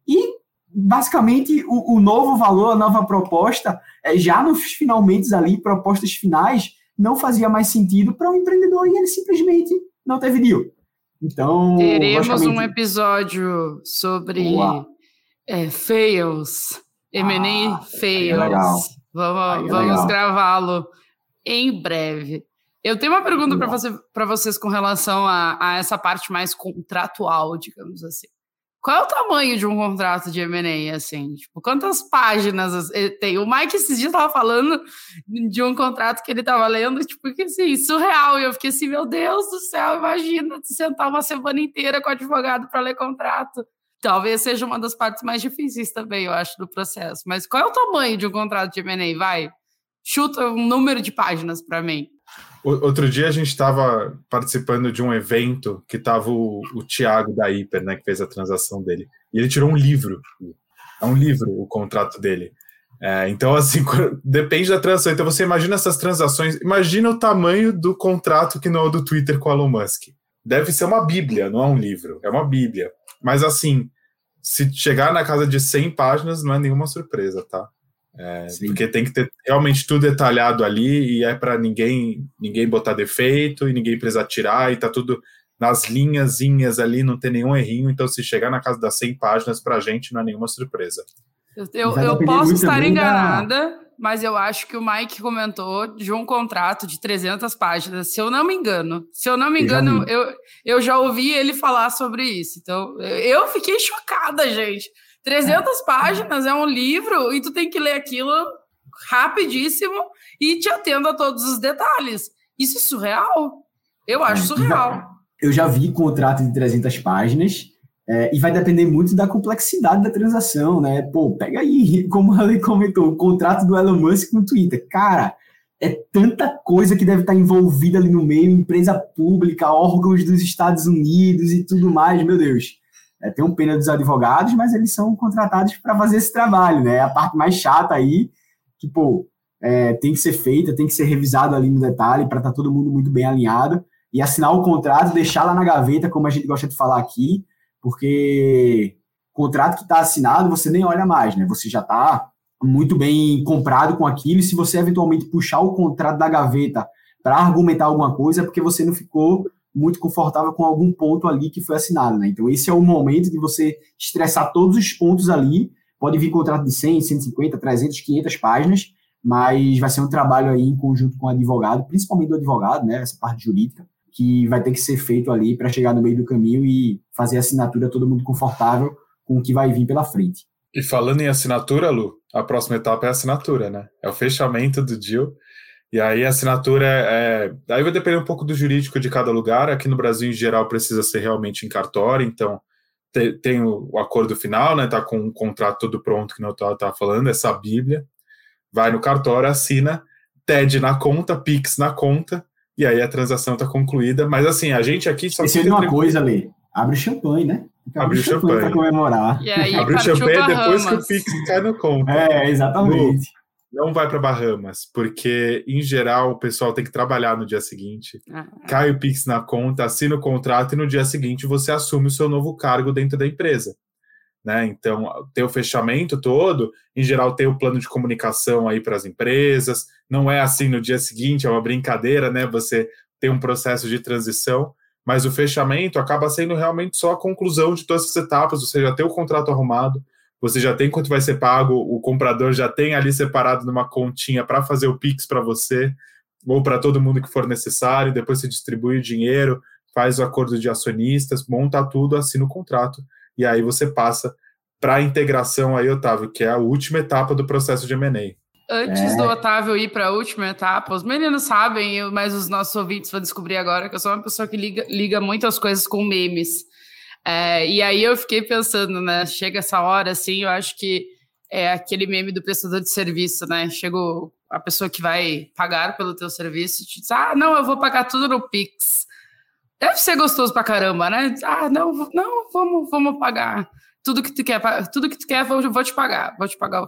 e, basicamente, o, o novo valor, a nova proposta, é, já nos finalmente ali, propostas finais, não fazia mais sentido para o um empreendedor e ele simplesmente não teve deal. Então. Teremos um episódio sobre é, fails. M&A ah, fails. É vamos, vamos gravá-lo em breve. Eu tenho uma pergunta para você, vocês com relação a, a, essa parte mais contratual, digamos assim. Qual é o tamanho de um contrato de M&A, assim? Tipo, quantas páginas tem? O Mike esses dias estava falando de um contrato que ele estava lendo, tipo, que assim, surreal. E eu fiquei assim, meu Deus do céu, imagina sentar uma semana inteira com o advogado para ler contrato. talvez seja uma das partes mais difíceis também, eu acho, do processo. Mas qual é o tamanho de um contrato de M&A? Vai, chuta um número de páginas para mim. Outro dia a gente estava participando de um evento que estava o, o Tiago da Hiper, né, que fez a transação dele. E ele tirou um livro. É um livro o contrato dele. É, então, assim, depende da transação. Então, você imagina essas transações. Imagina o tamanho do contrato que não é do Twitter com o Elon Musk. Deve ser uma bíblia, não é um livro. É uma bíblia. Mas, assim, se chegar na casa de 100 páginas, não é nenhuma surpresa, tá? É, porque tem que ter realmente tudo detalhado ali e é para ninguém ninguém botar defeito e ninguém precisar tirar e tá tudo nas linhazinhas ali, não tem nenhum errinho. Então, se chegar na casa das 100 páginas, para a gente não é nenhuma surpresa. Eu, eu, eu posso estar enganada, da... mas eu acho que o Mike comentou de um contrato de 300 páginas, se eu não me engano. Se eu não me engano, eu, eu, eu já ouvi ele falar sobre isso. Então, eu fiquei chocada, gente. 300 é. páginas é um livro e tu tem que ler aquilo rapidíssimo e te atendo a todos os detalhes. Isso é surreal? Eu acho é, surreal. Eu já vi contrato de 300 páginas é, e vai depender muito da complexidade da transação, né? Pô, pega aí, como a Lei comentou, o contrato do Elon Musk com o Twitter. Cara, é tanta coisa que deve estar envolvida ali no meio, empresa pública, órgãos dos Estados Unidos e tudo mais, meu Deus. É, tem um pena dos advogados, mas eles são contratados para fazer esse trabalho, né? É a parte mais chata aí, que, pô, é, tem que ser feita, tem que ser revisado ali no detalhe para estar tá todo mundo muito bem alinhado e assinar o contrato, deixar lá na gaveta, como a gente gosta de falar aqui, porque contrato que está assinado você nem olha mais, né? Você já está muito bem comprado com aquilo, e se você eventualmente puxar o contrato da gaveta para argumentar alguma coisa, é porque você não ficou muito confortável com algum ponto ali que foi assinado, né? Então esse é o momento de você estressar todos os pontos ali, pode vir contrato de 100, 150, 300, 500 páginas, mas vai ser um trabalho aí em conjunto com o advogado, principalmente do advogado, né, essa parte jurídica, que vai ter que ser feito ali para chegar no meio do caminho e fazer a assinatura todo mundo confortável com o que vai vir pela frente. E falando em assinatura, Lu, a próxima etapa é a assinatura, né? É o fechamento do deal. E aí a assinatura é. Aí vai depender um pouco do jurídico de cada lugar. Aqui no Brasil, em geral, precisa ser realmente em cartório, então tem, tem o, o, acordo final, né? Tá com o contrato todo pronto, que o Natal tá falando, essa Bíblia. Vai no cartório, assina, TED na conta, Pix na conta, e aí a transação está concluída. Mas assim, a gente aqui só. Esqueci de uma coisa, ali. Abre o champanhe, né? Abre o champanhe para comemorar. E aí, Abre o champanhe depois que o Pix cai no conta. É, exatamente. Não vai para Bahamas, porque em geral o pessoal tem que trabalhar no dia seguinte. Ah. Cai o Pix na conta, assina o contrato e no dia seguinte você assume o seu novo cargo dentro da empresa. Né? Então, tem o fechamento todo, em geral tem o plano de comunicação aí para as empresas, não é assim no dia seguinte, é uma brincadeira, né? Você tem um processo de transição, mas o fechamento acaba sendo realmente só a conclusão de todas essas etapas, você já tem o contrato arrumado, você já tem quanto vai ser pago, o comprador já tem ali separado numa continha para fazer o Pix para você, ou para todo mundo que for necessário, depois você distribui o dinheiro, faz o acordo de acionistas, monta tudo, assina o contrato e aí você passa para a integração aí, Otávio, que é a última etapa do processo de M&A. Antes é. do Otávio ir para a última etapa, os meninos sabem, mas os nossos ouvintes vão descobrir agora que eu sou uma pessoa que liga, liga muitas coisas com memes. É, e aí eu fiquei pensando, né? Chega essa hora, assim, eu acho que é aquele meme do prestador de serviço, né? Chega a pessoa que vai pagar pelo teu serviço e te diz, ah, não, eu vou pagar tudo no Pix. Deve ser gostoso pra caramba, né? Ah, não, não, vamos, vamos pagar. Tudo que tu quer, tudo que tu quer, eu vou te pagar. Vou te pagar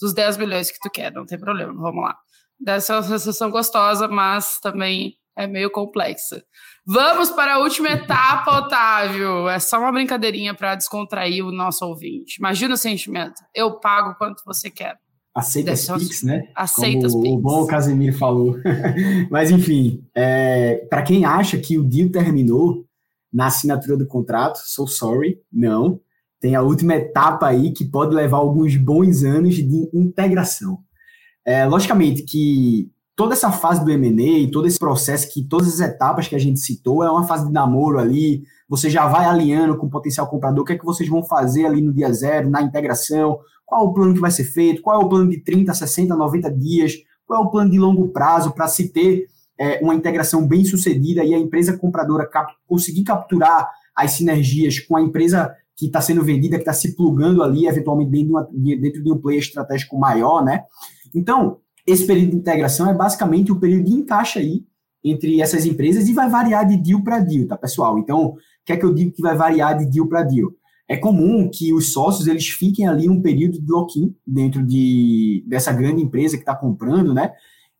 os 10 milhões que tu quer, não tem problema, vamos lá. Deve ser uma sensação gostosa, mas também é meio complexa. Vamos para a última etapa, Otávio. É só uma brincadeirinha para descontrair o nosso ouvinte. Imagina o sentimento. Eu pago quanto você quer. Aceita as Pix, né? Aceita Como Pix. O bom Casemiro falou. Mas, enfim, é, para quem acha que o deal terminou na assinatura do contrato, sou sorry, não. Tem a última etapa aí que pode levar alguns bons anos de integração. É, logicamente que toda essa fase do M&A, todo esse processo, que todas as etapas que a gente citou, é uma fase de namoro ali, você já vai alinhando com o potencial comprador, o que é que vocês vão fazer ali no dia zero, na integração, qual o plano que vai ser feito, qual é o plano de 30, 60, 90 dias, qual é o plano de longo prazo para se ter é, uma integração bem sucedida e a empresa compradora cap conseguir capturar as sinergias com a empresa que está sendo vendida, que está se plugando ali, eventualmente dentro de, uma, dentro de um player estratégico maior, né? Então, esse período de integração é basicamente o período de encaixe aí entre essas empresas e vai variar de deal para deal, tá, pessoal? Então, o que é que eu digo que vai variar de deal para deal? É comum que os sócios eles fiquem ali um período de lock-in dentro de, dessa grande empresa que está comprando, né?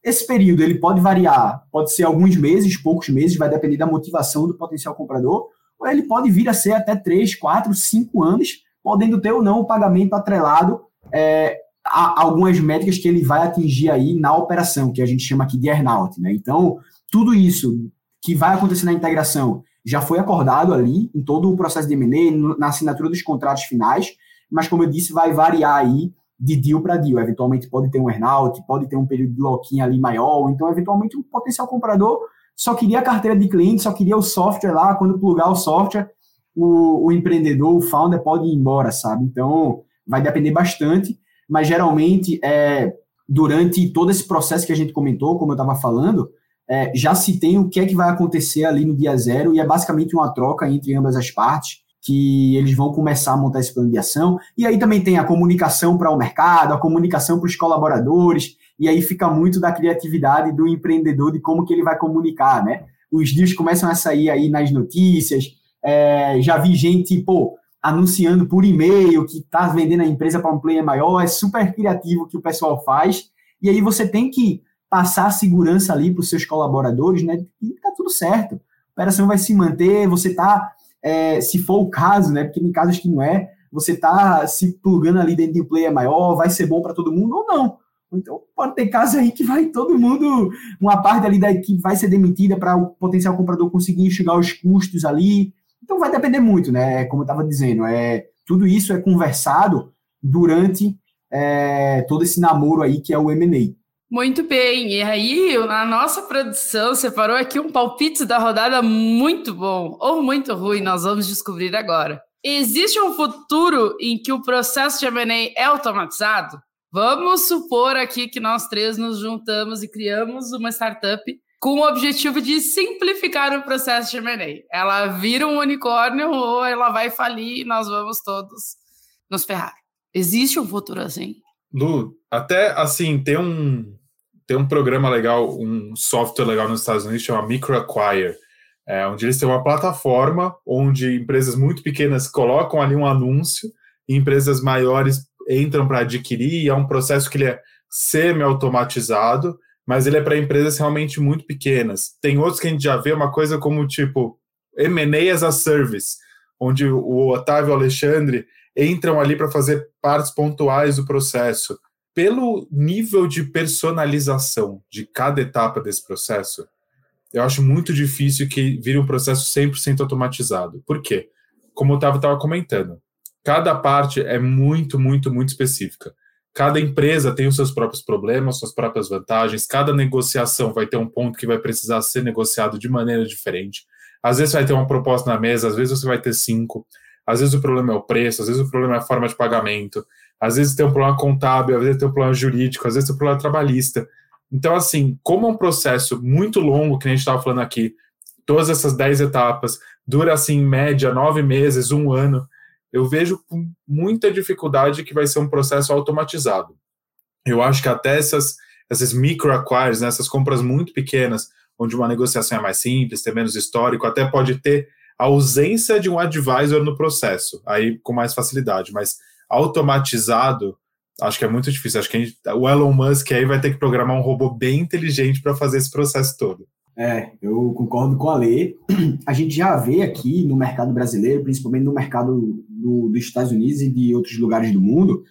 Esse período ele pode variar, pode ser alguns meses, poucos meses, vai depender da motivação do potencial comprador, ou ele pode vir a ser até 3, 4, 5 anos, podendo ter ou não o pagamento atrelado é, algumas métricas que ele vai atingir aí na operação, que a gente chama aqui de earnout. Né? Então, tudo isso que vai acontecer na integração já foi acordado ali em todo o processo de M&A, na assinatura dos contratos finais, mas como eu disse, vai variar aí de deal para deal. Eventualmente pode ter um earnout, pode ter um período de lock-in ali maior, então eventualmente um potencial comprador só queria a carteira de cliente, só queria o software lá, quando plugar o software, o, o empreendedor, o founder pode ir embora, sabe? Então, vai depender bastante, mas geralmente, é, durante todo esse processo que a gente comentou, como eu estava falando, é, já se tem o que é que vai acontecer ali no dia zero, e é basicamente uma troca entre ambas as partes, que eles vão começar a montar esse plano de ação. E aí também tem a comunicação para o mercado, a comunicação para os colaboradores, e aí fica muito da criatividade do empreendedor de como que ele vai comunicar, né? Os dias começam a sair aí nas notícias, é, já vi gente, pô, anunciando por e-mail que está vendendo a empresa para um player maior, é super criativo o que o pessoal faz, e aí você tem que passar a segurança ali para os seus colaboradores, né? E tá tudo certo. A operação vai se manter, você tá é, se for o caso, né? Porque em casos que não é, você tá se plugando ali dentro de um player maior, vai ser bom para todo mundo ou não. Então, pode ter casos aí que vai todo mundo, uma parte ali da equipe vai ser demitida para o potencial comprador conseguir enxugar os custos ali. Então, vai depender muito, né? Como eu estava dizendo, é, tudo isso é conversado durante é, todo esse namoro aí que é o M&A. Muito bem, e aí a nossa produção separou aqui um palpite da rodada muito bom ou muito ruim, nós vamos descobrir agora. Existe um futuro em que o processo de M&A é automatizado? Vamos supor aqui que nós três nos juntamos e criamos uma startup com o objetivo de simplificar o processo de M&A. Ela vira um unicórnio ou ela vai falir e nós vamos todos nos ferrar. Existe um futuro assim? Lu, até assim, tem um, tem um programa legal, um software legal nos Estados Unidos chama MicroAcquire, é, onde eles têm uma plataforma onde empresas muito pequenas colocam ali um anúncio e empresas maiores entram para adquirir, e é um processo que ele é semi-automatizado, mas ele é para empresas realmente muito pequenas. Tem outros que a gente já vê uma coisa como tipo M&A as a service, onde o Otávio e o Alexandre entram ali para fazer partes pontuais do processo pelo nível de personalização de cada etapa desse processo, eu acho muito difícil que vire um processo 100% automatizado. Por quê? Como o Otávio estava comentando, cada parte é muito, muito, muito específica. Cada empresa tem os seus próprios problemas, suas próprias vantagens, cada negociação vai ter um ponto que vai precisar ser negociado de maneira diferente. Às vezes vai ter uma proposta na mesa, às vezes você vai ter cinco, às vezes o problema é o preço, às vezes o problema é a forma de pagamento, às vezes tem um problema contábil, às vezes tem um problema jurídico, às vezes tem um problema trabalhista. Então, assim, como é um processo muito longo, que a gente estava falando aqui, todas essas 10 etapas, dura, assim, em média, nove meses, um ano, eu vejo com muita dificuldade que vai ser um processo automatizado. Eu acho que até essas, essas micro-acquires, né, essas compras muito pequenas, onde uma negociação é mais simples, tem menos histórico, até pode ter a ausência de um advisor no processo, aí com mais facilidade, mas automatizado, acho que é muito difícil. Acho que gente, o Elon Musk aí vai ter que programar um robô bem inteligente para fazer esse processo todo. É, eu concordo com a lei. A gente já vê aqui no mercado brasileiro, principalmente no mercado do, dos Estados Unidos e de outros lugares do mundo,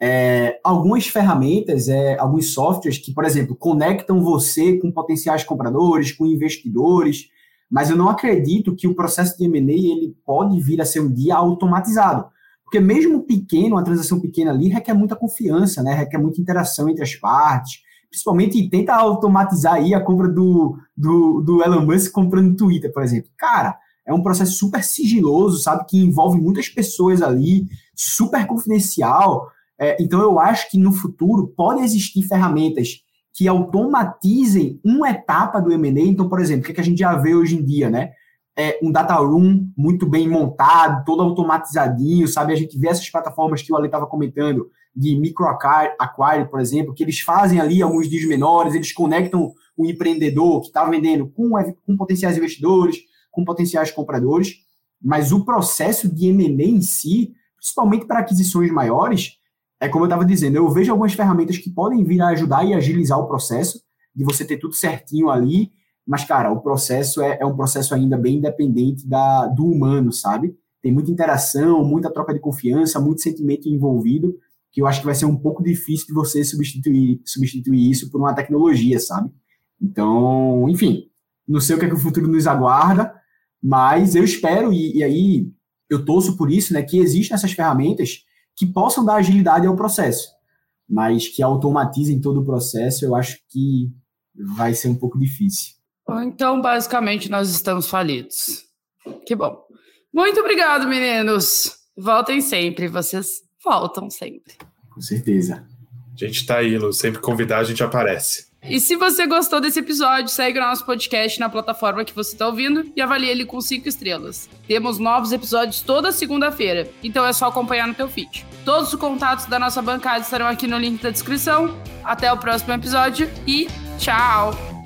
é, algumas ferramentas, é, alguns softwares que, por exemplo, conectam você com potenciais compradores, com investidores, mas eu não acredito que o processo de M&A ele pode vir a ser um dia automatizado. Porque mesmo pequeno, uma transação pequena ali requer muita confiança, né? Requer muita interação entre as partes. Principalmente tenta automatizar aí a compra do, do, do Elon Musk comprando Twitter, por exemplo. Cara, é um processo super sigiloso, sabe? Que envolve muitas pessoas ali, super confidencial. É, então eu acho que no futuro pode existir ferramentas que automatizem uma etapa do M&A. Então, por exemplo, o que, é que a gente já vê hoje em dia, né? é, um data room muito bem montado, todo automatizadinho, sabe? A gente vê essas plataformas que o Ale estava comentando, de microacquire, por exemplo, que eles fazem ali alguns dias menores, eles conectam o empreendedor que está vendendo com, com potenciais investidores, com potenciais compradores, mas o processo de M&A em si, principalmente para aquisições maiores, é como eu estava dizendo, eu vejo algumas ferramentas que podem vir a ajudar e agilizar o processo, de você ter tudo certinho ali, mas, cara, o processo é, é um processo ainda bem independente da, do humano, sabe? Tem muita interação, muita troca de confiança, muito sentimento envolvido, que eu acho que vai ser um pouco difícil de você substituir, substituir isso por uma tecnologia, sabe? Então, enfim, não sei o que, é que o futuro nos aguarda, mas eu espero, e, e aí eu torço por isso, né, que existem essas ferramentas que possam dar agilidade ao processo, mas que automatizem todo o processo, eu acho que vai ser um pouco difícil. Então, basicamente, nós estamos falidos. Que bom. Muito obrigado, meninos. Voltem sempre, vocês voltam sempre. Com certeza. A gente tá aí, Lu. Sempre convidar, a gente aparece. E se você gostou desse episódio, segue o nosso podcast na plataforma que você está ouvindo e avalie ele com cinco estrelas. Temos novos episódios toda segunda-feira, então é só acompanhar no teu feed. Todos os contatos da nossa bancada estarão aqui no link da descrição. Até o próximo episódio e tchau!